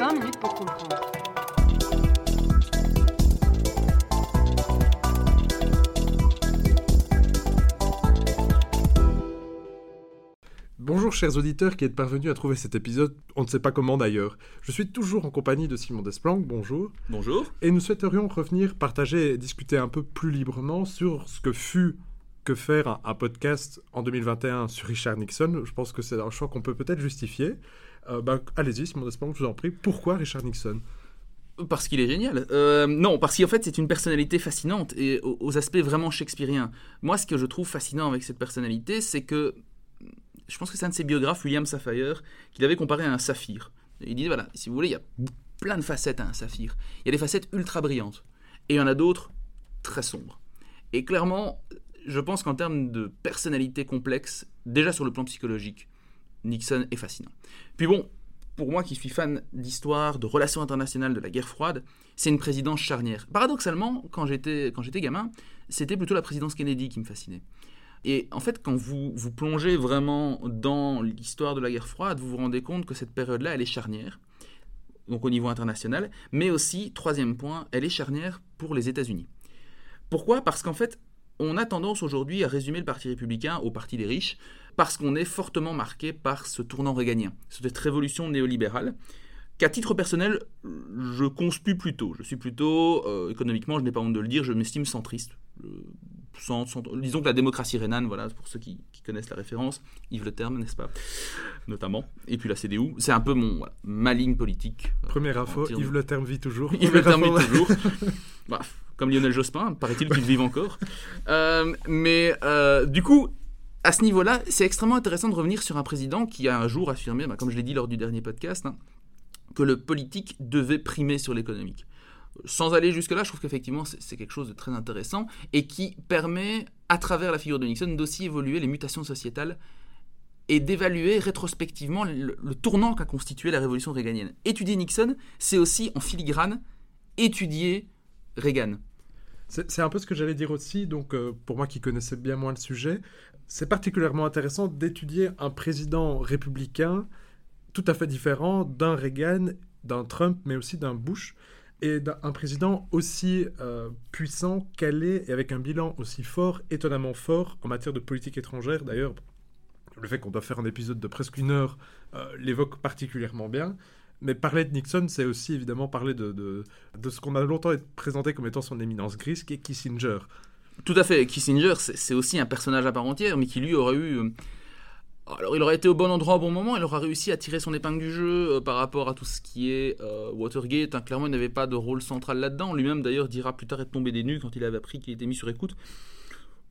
20 minutes pour comprendre. Bonjour chers auditeurs qui êtes parvenus à trouver cet épisode, on ne sait pas comment d'ailleurs. Je suis toujours en compagnie de Simon Desplanques, bonjour. Bonjour. Et nous souhaiterions revenir, partager et discuter un peu plus librement sur ce que fut que faire un, podcast en 2021 sur Richard Nixon? Je pense que c'est un choix qu'on peut peut-être justifier. Euh, bah, Allez-y Simon Desplanques, je vous en prie. Pourquoi Richard Nixon? Parce qu'il est génial. Euh, non, parce qu'en fait, c'est une personnalité fascinante et aux, aspects vraiment shakespeariens. Moi, ce que je trouve fascinant avec cette personnalité, c'est que je pense que c'est un de ses biographes, William Safire, qui l'avait comparé à un saphir. Il dit voilà, si vous voulez, il y a plein de facettes à un saphir. Il y a des facettes ultra brillantes et il y en a d'autres très sombres. Et clairement, je pense qu'en termes de personnalité complexe, déjà sur le plan psychologique, Nixon est fascinant. Puis bon, pour moi qui suis fan d'histoire, de relations internationales, de la guerre froide, c'est une présidence charnière. Paradoxalement, quand j'étais quand j'étais gamin, c'était plutôt la présidence Kennedy qui me fascinait. Et en fait, quand vous vous plongez vraiment dans l'histoire de la guerre froide, vous vous rendez compte que cette période-là, elle est charnière, donc au niveau international, mais aussi, troisième point, elle est charnière pour les États-Unis. Pourquoi? Parce qu'en fait, on a tendance aujourd'hui à résumer le Parti républicain au Parti des riches, parce qu'on est fortement marqué par ce tournant réganien, cette révolution néolibérale, qu'à titre personnel, je conspue plutôt. Je suis plutôt, euh, économiquement, je n'ai pas honte de le dire, je m'estime centriste. Centre, disons que la démocratie rhénane, voilà, pour ceux qui, qui, connaissent la référence, Yves Le Terme, n'est-ce pas? Notamment. Et puis la CDU, c'est un peu mon voilà, ma ligne politique. Première info, Yves Le Terme vit toujours. Yves Le Terme vit toujours. bah, comme Lionel Jospin, paraît-il qu'il vive encore. Euh, mais euh, du coup, à ce niveau-là, c'est extrêmement intéressant de revenir sur un président qui a un jour affirmé, bah, comme je l'ai dit lors du dernier podcast, hein, que le politique devait primer sur l'économique. Sans aller jusque-là, je trouve qu'effectivement c'est quelque chose de très intéressant et qui permet, à travers la figure de Nixon, d'aussi évoluer les mutations sociétales et d'évaluer rétrospectivement le, le tournant qu'a constitué la révolution réganienne. Étudier Nixon, c'est aussi en filigrane étudier Reagan. C'est un peu ce que j'allais dire aussi, donc euh, pour moi qui connaissais bien moins le sujet, c'est particulièrement intéressant d'étudier un président républicain tout à fait différent d'un Reagan, d'un Trump, mais aussi d'un Bush, et d'un président aussi euh, puissant, calé, et avec un bilan aussi fort, étonnamment fort, en matière de politique étrangère. D'ailleurs, le fait qu'on doit faire un épisode de presque une heure euh, l'évoque particulièrement bien. Mais parler de Nixon, c'est aussi évidemment parler de, de, ce qu'on a longtemps présenté comme étant son éminence grise, qui est Kissinger. Tout à fait. Kissinger, c'est aussi un personnage à part entière, mais qui lui aurait eu... Euh, alors il aurait été au bon endroit au bon moment, il aura réussi à tirer son épingle du jeu euh, par rapport à tout ce qui est euh, Watergate. Hein, clairement, il n'avait pas de rôle central là-dedans. Lui-même, d'ailleurs, dira plus tard être tombé des nues quand il avait appris qu'il était mis sur écoute.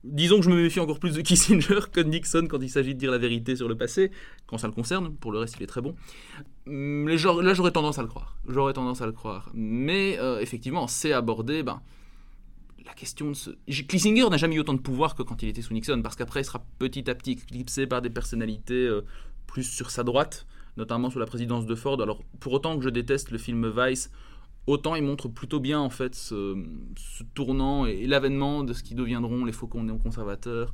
Disons que je me méfie encore plus de Kissinger que de Nixon quand il s'agit de dire la vérité sur le passé, quand ça le concerne. Pour le reste, il est très bon. Mais genre, là, j'aurais tendance à le croire. J'aurais tendance à le croire. Mais euh, effectivement, c'est abordé. Ben, la question de ce... Kissinger n'a jamais eu autant de pouvoir que quand il était sous Nixon, parce qu'après, il sera petit à petit éclipsé par des personnalités euh, plus sur sa droite, notamment sous la présidence de Ford. Alors, pour autant que je déteste le film Vice, autant il montre plutôt bien, en fait, ce, tournant et, l'avènement de ce qui deviendront les faucons néoconservateurs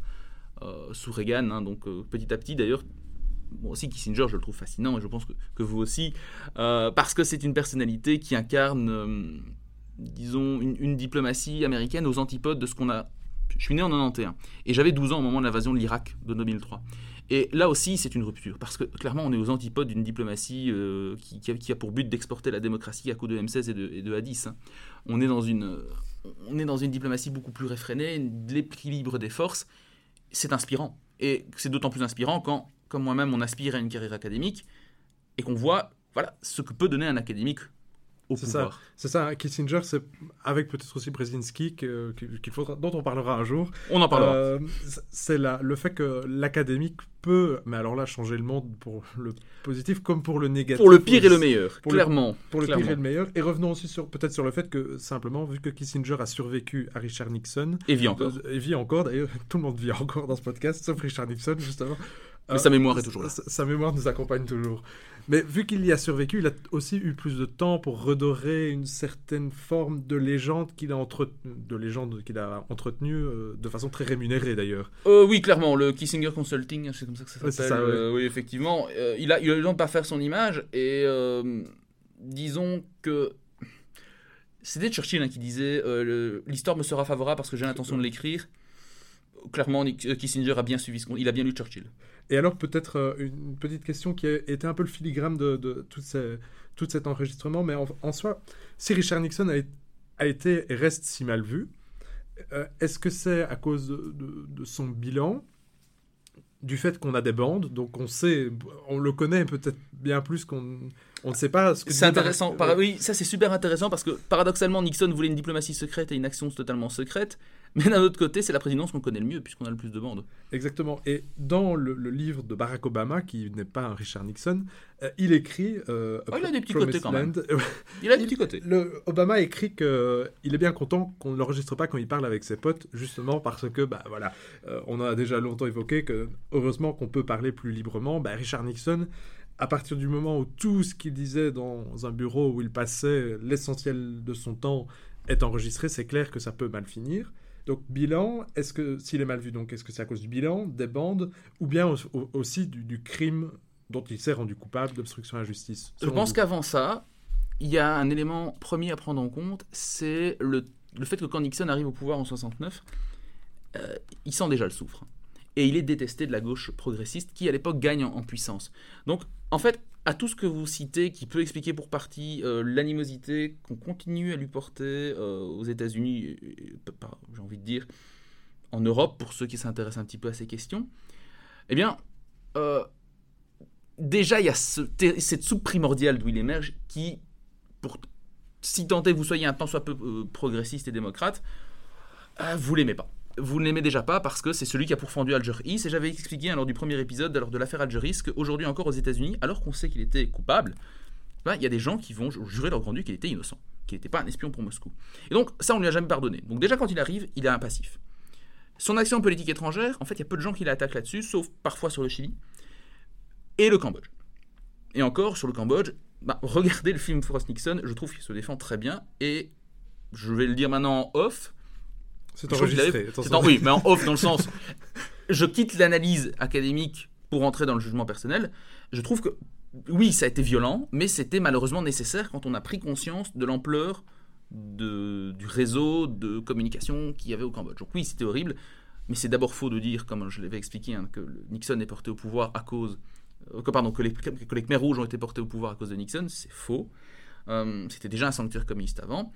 euh, sous Reagan. Hein, donc, euh, petit à petit, d'ailleurs, Bon, aussi Kissinger, je le trouve fascinant, et je pense que, vous aussi, euh, parce que c'est une personnalité qui incarne euh, disons, une, une, diplomatie américaine aux antipodes de ce qu'on a. Je suis né en 91 et j'avais 12 ans au moment de l'invasion de l'Irak de 2003. Et là aussi, c'est une rupture parce que clairement, on est aux antipodes d'une diplomatie euh, qui, a, pour but d'exporter la démocratie à coup de M16 et de, et de A10. Hein. On, est dans une, on est dans une diplomatie beaucoup plus réfrénée, l'équilibre des forces. C'est inspirant. Et c'est d'autant plus inspirant quand, comme moi-même, on aspire à une carrière académique et qu'on voit voilà, ce que peut donner un académique c'est ça, c'est ça. Kissinger, c'est avec peut-être aussi Brzezinski qu'il qu faudra, dont on parlera un jour. On en parlera. Euh, c'est le fait que l'académique peut, mais alors là, changer le monde pour le positif comme pour le négatif. Pour le pire et le meilleur, pour clairement. Le, pour le clairement. pire et le meilleur. Et revenons aussi sur peut-être sur le fait que simplement, vu que Kissinger a survécu à Richard Nixon, et vit encore, euh, et vit encore. D'ailleurs, tout le monde vit encore dans ce podcast, sauf Richard Nixon justement. Mais euh, sa mémoire est toujours là. Sa, sa mémoire nous accompagne toujours. Mais vu qu'il y a survécu, il a aussi eu plus de temps pour redorer une certaine forme de légende qu'il a entretenue, de légende qu'il a entretenue euh, de façon très rémunérée d'ailleurs. Euh, oui, clairement, le Kissinger Consulting, c'est comme ça que ça s'appelle. Ouais, euh, oui, effectivement, il a, il a eu le temps de pas faire son image et disons que c'était Churchill hein, qui disait euh, l'histoire me sera favorable parce que j'ai l'intention de l'écrire. Clairement, euh, Kissinger a bien suivi ce Il a bien lu Churchill. Et alors, peut-être euh, une petite question qui a été un peu le filigrane de, de tout, tout, cet enregistrement, mais en, soi, si Richard Nixon a, a, été et reste si mal vu, est-ce que c'est à cause de, de, son bilan du fait qu'on a des bandes, donc on sait, on le connaît peut-être bien plus qu'on on ne sait pas ce que c'est intéressant. oui, ça c'est super intéressant parce que paradoxalement Nixon voulait une diplomatie secrète et une action totalement secrète. Mais d'un autre côté, c'est la présidence qu'on connaît le mieux, puisqu'on a le plus de bandes. Exactement. Et dans le, livre de Barack Obama, qui n'est pas un Richard Nixon, euh, il écrit. Euh, oh, il a des petits côtés quand même. il a des petits côtés. Le, Obama écrit qu'il est bien content qu'on ne l'enregistre pas quand il parle avec ses potes, justement parce que, bah voilà, euh, on a déjà longtemps évoqué que, heureusement qu'on peut parler plus librement. Bah, Richard Nixon à partir du moment où tout ce qu'il disait dans un bureau où il passait l'essentiel de son temps est enregistré, c'est clair que ça peut mal finir. Donc bilan, est-ce que s'il est mal vu, donc est-ce que c'est à cause du bilan, des bandes, ou bien aussi du, crime dont il s'est rendu coupable d'obstruction à la justice? Je pense qu'avant ça, il y a un élément premier à prendre en compte, c'est le, fait que quand Nixon arrive au pouvoir en 69, euh, il sent déjà le souffre. Et il est détesté de la gauche progressiste qui à l'époque gagne en, puissance. Donc en fait, à tout ce que vous citez, qui peut expliquer pour partie euh, l'animosité qu'on continue à lui porter euh, aux États-Unis, j'ai envie de dire, en Europe, pour ceux qui s'intéressent un petit peu à ces questions, eh bien, euh, déjà, il y a cette soupe primordiale d'où il émerge qui, pour, si que vous soyez un tant soit peu progressiste et démocrate, vous l'aimez pas vous ne l'aimez déjà pas parce que c'est celui qui a pourfendu Alger Hiss. Et j'avais expliqué lors du premier épisode lors de l'affaire Alger Hiss qu'aujourd'hui encore aux États-Unis, alors qu'on sait qu'il était coupable, ben, il y a des gens qui vont jurer leur grand dieu qu'il était innocent, qu'il n'était pas un espion pour Moscou. Et donc ça, on ne lui a jamais pardonné. Donc déjà quand il arrive, il est un passif. Son action politique étrangère, en fait, il y a peu de gens qui l'attaquent là-dessus, sauf parfois sur le Chili et le Cambodge. Et encore sur le Cambodge, ben, regardez le film Frost Nixon, je trouve qu'il se défend très bien et je vais le dire maintenant en off, c'est enregistré. oui, mais en off dans le sens. Je quitte l'analyse académique pour entrer dans le jugement personnel. Je trouve que oui, ça a été violent, mais c'était malheureusement nécessaire quand on a pris conscience de l'ampleur de, du réseau de communication qu'il y avait au Cambodge. Donc oui, c'était horrible, mais c'est d'abord faux de dire, comme je l'avais expliqué, hein, que Nixon est porté au pouvoir à cause... Euh, que, pardon, que les, que les Khmers rouges ont été portés au pouvoir à cause de Nixon, c'est faux. Euh, c'était déjà un sanctuaire communiste avant.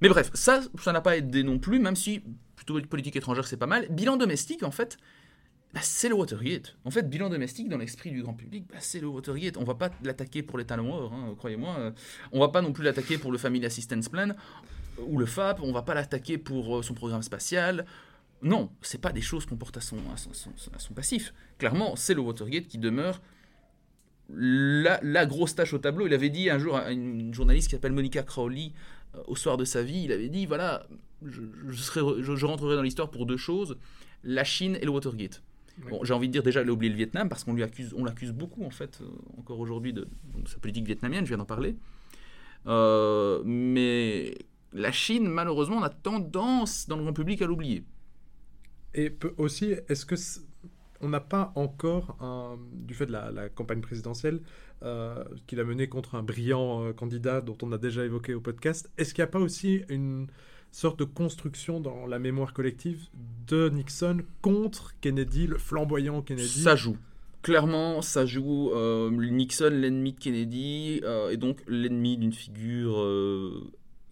Mais bref, ça, ça n'a pas aidé non plus, même si plutôt politique étrangère c'est pas mal. Bilan domestique, en fait, bah, c'est le Watergate. En fait, bilan domestique dans l'esprit du grand public, bah, c'est le Watergate. On va pas l'attaquer pour l'état noir, hein, croyez-moi. Euh, on va pas non plus l'attaquer pour le Family Assistance Plan ou le FAP. On va pas l'attaquer pour euh, son programme spatial. Non, c'est pas des choses qu'on porte à son, passif. Clairement, c'est le Watergate qui demeure la, la, grosse tâche au tableau. Il avait dit un jour à une journaliste qui s'appelle Monica Crowley, au soir de sa vie, il avait dit voilà, je, je, rentrerai dans l'histoire pour deux choses la Chine et le Watergate. Bon, j'ai envie de dire déjà, il a oublié le Vietnam parce qu'on lui accuse, on l'accuse beaucoup en fait, euh, encore aujourd'hui de, sa politique vietnamienne. Je viens d'en parler. Euh, mais la Chine, malheureusement, on a tendance dans le grand public à l'oublier. Et aussi, est-ce que on n'a pas encore, du fait de la, campagne présidentielle euh, qu'il a menée contre un brillant euh, candidat dont on a déjà évoqué au podcast, est-ce qu'il n'y a pas aussi une sorte de construction dans la mémoire collective de Nixon contre Kennedy, le flamboyant Kennedy? Ça joue. Clairement, ça joue. Euh, Nixon, l'ennemi de Kennedy, et donc l'ennemi d'une figure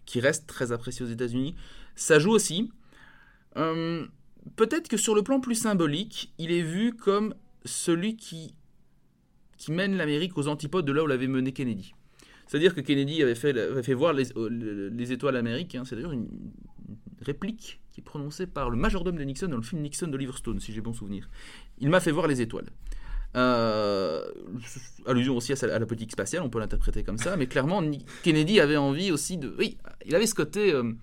qui reste très appréciée aux États-Unis. Ça joue aussi peut-être que sur le plan plus symbolique, il est vu comme celui qui, qui mène l'Amérique aux antipodes de là où l'avait mené Kennedy. C'est-à-dire que Kennedy avait fait, voir les, euh, les étoiles amériques, hein. c'est d'ailleurs une, réplique qui est prononcée par le majordome de Nixon dans le film Nixon d'Oliver Stone, si j'ai bon souvenir. Il m'a fait voir les étoiles. Euh, allusion aussi à, la politique spatiale, on peut l'interpréter comme ça, mais clairement, Kennedy avait envie aussi de... Oui, il avait ce côté... Euh,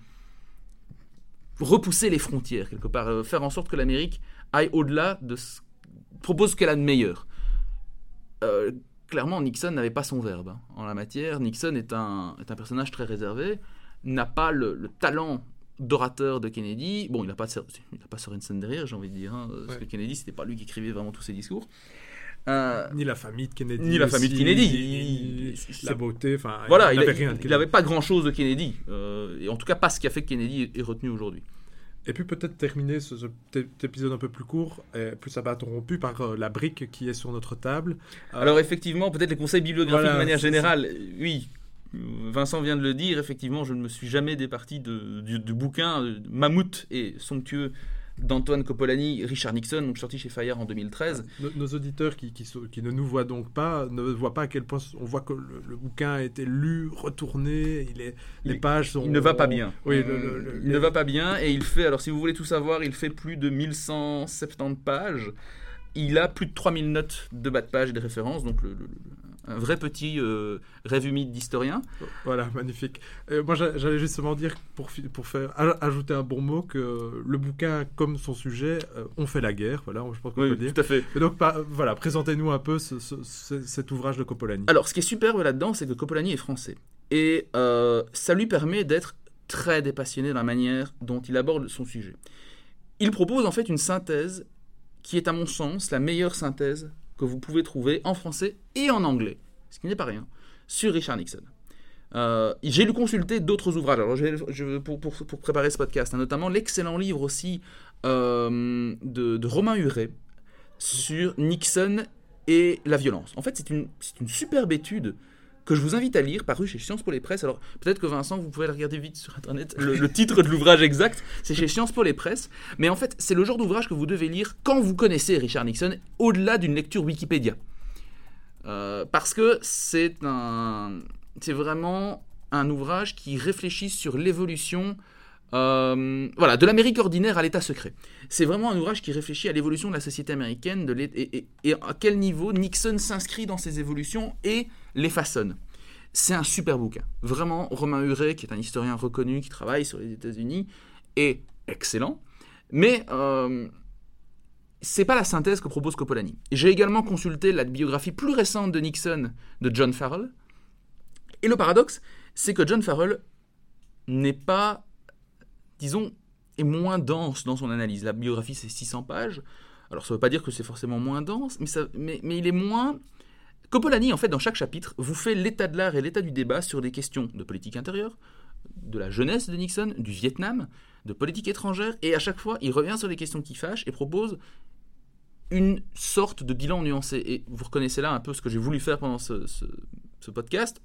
repousser les frontières, quelque part, euh, faire en sorte que l'Amérique aille au-delà de ce propose ce qu'elle a de meilleur. Euh, clairement, Nixon n'avait pas son verbe hein, en la matière. Nixon est un, est un personnage très réservé, n'a pas le, talent d'orateur de Kennedy. Bon, il n'a pas, il pas Sorensen derrière, j'ai envie de dire, hein, parce que Kennedy, c'était pas lui qui écrivait vraiment tous ses discours. Euh, ni la famille de Kennedy. Ni la famille de Kennedy. c'est- la beauté, enfin, voilà, il n'avait pas grand-chose de Kennedy. euh, et en tout cas, pas ce qui a fait que Kennedy est, est retenu aujourd'hui. Et puis peut-être terminer ce, ce petit épisode un peu plus court, et plus ça va interrompu par euh, la brique qui est sur notre table. Euh, Alors effectivement, peut-être les conseils bibliographiques Voilà, de manière générale, oui. Vincent vient de le dire, effectivement, je ne me suis jamais départi de, du, du bouquin mammouth et somptueux d'Antoine Coppolani, Richard Nixon, donc sorti chez Fayard en 2013. Nos, nos auditeurs qui, qui, ne nous voient donc pas ne voient pas à quel point on voit que le, le bouquin a été lu, retourné, il est, les Il- pages sont. Il ne va pas bien. Oui, le- le- le- il ne va pas bien et il fait, alors si vous voulez tout savoir, il fait plus de 1170 pages. Il a plus de 3000 notes de bas de page et de références, donc le- un vrai petit euh, rêve humide d'historien. Voilà, magnifique. Euh, moi, j'a- j'allais justement dire, pour, pour faire aj- ajouter un bon mot, que le bouquin, comme son sujet, euh, ont fait la guerre. Voilà, je pense qu'on peut le dire. tout à fait. Et donc, par- voilà, présentez-nous un peu ce- ce- ce- cet ouvrage de Coppolani. Alors, ce qui est superbe là-dedans, c'est que Coppolani est français. Et ça lui permet d'être très dépassionné dans la manière dont il aborde son sujet. Il propose en fait une synthèse qui est, à mon sens, la meilleure synthèse que vous pouvez trouver en français et en anglais, ce qui n'est pas rien, sur Richard Nixon. Euh, j'ai lu consulter d'autres ouvrages alors, pour, pour- pour préparer ce podcast, hein, notamment l'excellent livre aussi euh, de, de Romain Huret sur Nixon et la violence. En fait, c'est une, c'est une superbe étude que je vous invite à lire, paru chez Sciences pour les Presses. Alors, peut-être que Vincent, vous pouvez la regarder vite sur Internet. Le, le titre de l'ouvrage exact, c'est chez Sciences pour les Presses. Mais en fait, c'est le genre d'ouvrage que vous devez lire quand vous connaissez Richard Nixon, au-delà d'une lecture Wikipédia. Euh, parce que c'est un, c'est vraiment un ouvrage qui réfléchit sur l'évolution euh, voilà, de l'Amérique ordinaire à l'État secret. C'est vraiment un ouvrage qui réfléchit à l'évolution de la société américaine de et- et à quel niveau Nixon s'inscrit dans ces évolutions et les façonne. C'est un super bouquin. Vraiment, Romain Huret, qui est un historien reconnu qui travaille sur les États-Unis, est excellent. Mais euh, c'est pas la synthèse que propose Coppolani. J'ai également consulté la biographie plus récente de Nixon de John Farrell. Et le paradoxe, c'est que John Farrell n'est pas, disons, est moins dense dans son analyse. La biographie, c'est 600 pages. Alors, ça ne veut pas dire que c'est forcément moins dense, mais, mais il est moins... Coppolani, en fait, dans chaque chapitre, vous fait l'état de l'art et l'état du débat sur des questions de politique intérieure, de la jeunesse de Nixon, du Vietnam, de politique étrangère, et à chaque fois, il revient sur les questions qui fâchent et propose une sorte de bilan nuancé. Et vous reconnaissez là un peu ce que j'ai voulu faire pendant ce, ce- ce podcast,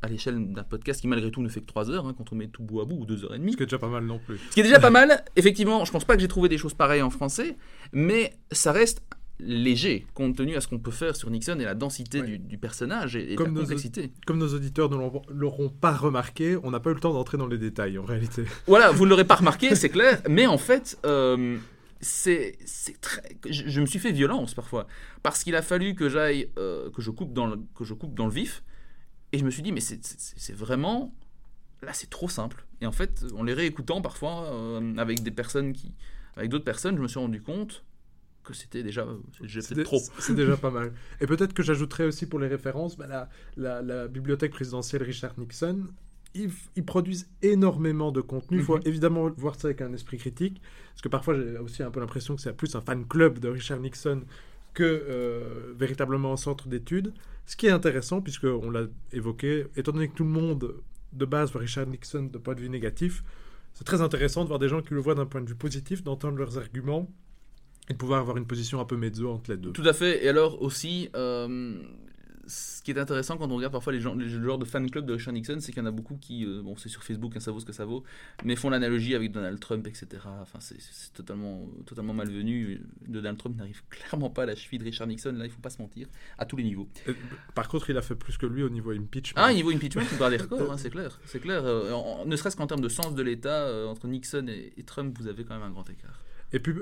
à l'échelle d'un podcast qui malgré tout ne fait que 3 heures, hein, quand on met tout bout à bout, ou 2 heures et demie. Ce qui est déjà pas mal non plus. Ce qui est déjà pas mal, effectivement, je pense pas que j'ai trouvé des choses pareilles en français, mais ça reste léger, compte tenu à ce qu'on peut faire sur Nixon et la densité Ouais. du, du personnage et, Comme la complexité. Comme nos auditeurs ne l'auront- pas remarqué, on n'a pas eu le temps d'entrer dans les détails en réalité. Voilà, vous ne l'aurez pas remarqué, c'est clair, mais en fait, euh, c'est très. Je, je me suis fait violence parfois, parce qu'il a fallu que j'aille, euh, que je coupe dans le, que je coupe dans le vif, et je me suis dit, mais c'est vraiment. Là, c'est trop simple. Et en fait, en les réécoutant parfois euh, avec des personnes qui, avec d'autres personnes, je me suis rendu compte que c'était déjà, déjà trop. C'est déjà pas mal. Et peut-être que j'ajouterais aussi pour les références, bah, la, la- la bibliothèque présidentielle Richard Nixon, ils, produisent énormément de contenu. Il faut Mhm. évidemment voir ça avec un esprit critique, parce que parfois j'ai aussi un peu l'impression que c'est plus un fan club de Richard Nixon que euh, véritablement un centre d'études. Ce qui est intéressant, puisqu'on l'a évoqué, étant donné que tout le monde de base voit Richard Nixon de point de vue négatif, c'est très intéressant de voir des gens qui le voient d'un point de vue positif, d'entendre leurs arguments et de pouvoir avoir une position un peu mezzo entre les deux. Tout à fait. Et alors aussi, euh, ce qui est intéressant quand on regarde parfois les gens, les genres de fan club de Richard Nixon, c'est qu'il y en a beaucoup qui, euh, bon, c'est sur Facebook, hein, ça vaut ce que ça vaut, mais font l'analogie avec Donald Trump, etc. Enfin, c'est totalement, totalement malvenu. Donald Trump n'arrive clairement pas à la cheville de Richard Nixon. Là, il faut pas se mentir, à tous les niveaux. Et, Par contre, il a fait plus que lui au niveau impeachment. Ah, niveau impeachment, il bat des records, hein, c'est clair. C'est clair. Euh, en- ne serait-ce qu'en termes de sens de l'État, euh, entre Nixon et, et Trump, vous avez quand même un grand écart. Et puis,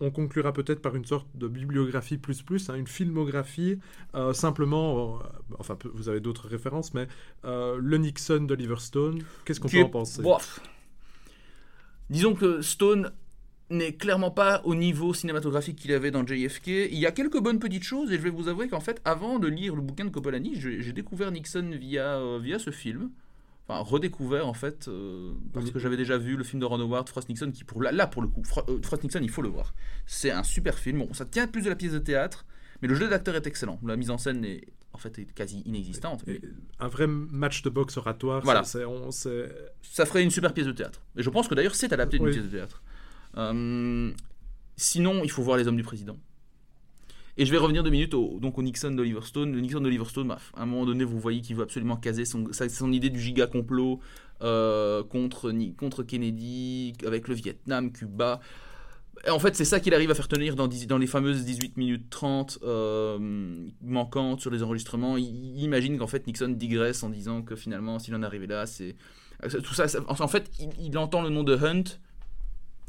on conclura peut-être par une sorte de bibliographie plus plus, hein, une filmographie, euh, simplement, euh, enfin, vous avez d'autres références, mais euh, le Nixon d'Oliver Stone, qu'est-ce qu'on peut est- en penser? Bof. Disons que Stone n'est clairement pas au niveau cinématographique qu'il avait dans JFK. Il y a quelques bonnes petites choses et je vais vous avouer qu'en fait, avant de lire le bouquin de Coppolani, j'ai j'ai découvert Nixon via, via ce film. Enfin, redécouvert en fait, euh, parce Oui. que j'avais déjà vu le film de Ron Howard, Frost Nixon, qui pour là, là pour le coup, Fro- euh, Frost Nixon, il faut le voir. C'est un super film. Bon, ça tient plus de la pièce de théâtre, Mais le jeu d'acteur est excellent. La mise en scène est en fait est quasi inexistante. Un vrai match de boxe oratoire, Voilà. ça, on- Ça ferait une super pièce de théâtre. Et je pense que d'ailleurs c'est adapté d'une Oui. pièce de théâtre. Euh, sinon, il faut voir Les Hommes du Président. Et je vais revenir deux minutes au, donc au Nixon d'Oliver Stone. Le Nixon d'Oliver Stone, bah, à un moment donné, vous voyez qu'il veut absolument caser son, idée du giga complot euh, contre, contre Kennedy, avec le Vietnam, Cuba. En fait, c'est ça qu'il arrive à faire tenir dans, les fameuses 18 minutes 30 euh, manquantes sur les enregistrements. Il, imagine qu'en fait Nixon digresse en disant que finalement, s'il en arrivé là, c'est. Tout ça, en fait, il entend le nom de Hunt.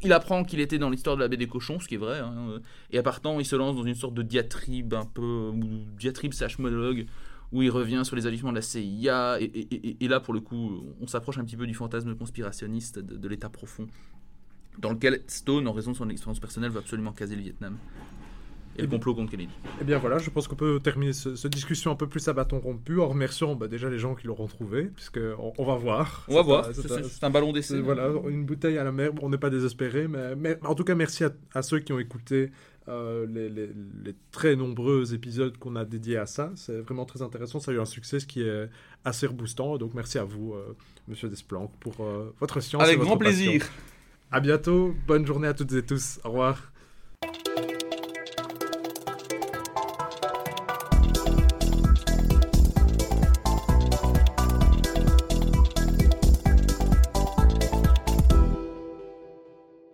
Il apprend qu'il était dans l'histoire de la baie des cochons, ce qui est vrai. hein, et à partant, il se lance dans une sorte de diatribe un peu. ou diatribe slash monologue où il revient sur les agissements de la CIA. Et là, pour le coup, on s'approche un petit peu du fantasme conspirationniste de, de l'état profond, dans lequel Stone, en raison de son expérience personnelle, veut absolument caser le Vietnam. Et le complot contre Kennedy. Eh bien voilà, je pense qu'on peut terminer ce- cette discussion un peu plus à bâton rompu en remerciant bah, déjà les gens qui l'auront trouvé, puisque on, on va voir. On va voir, c'est un- ballon d'essai. Voilà, une bouteille à la mer, on n'est pas désespéré, mais, mais en tout cas merci à, à ceux qui ont écouté euh, les, les- les très nombreux épisodes qu'on a dédiés à ça. C'est vraiment très intéressant, ça a eu un succès ce qui est assez reboostant, donc merci à vous, euh, Monsieur Desplanques, pour euh, votre science. et Avec votre grand passion. plaisir. À bientôt, bonne journée à toutes et tous, au revoir.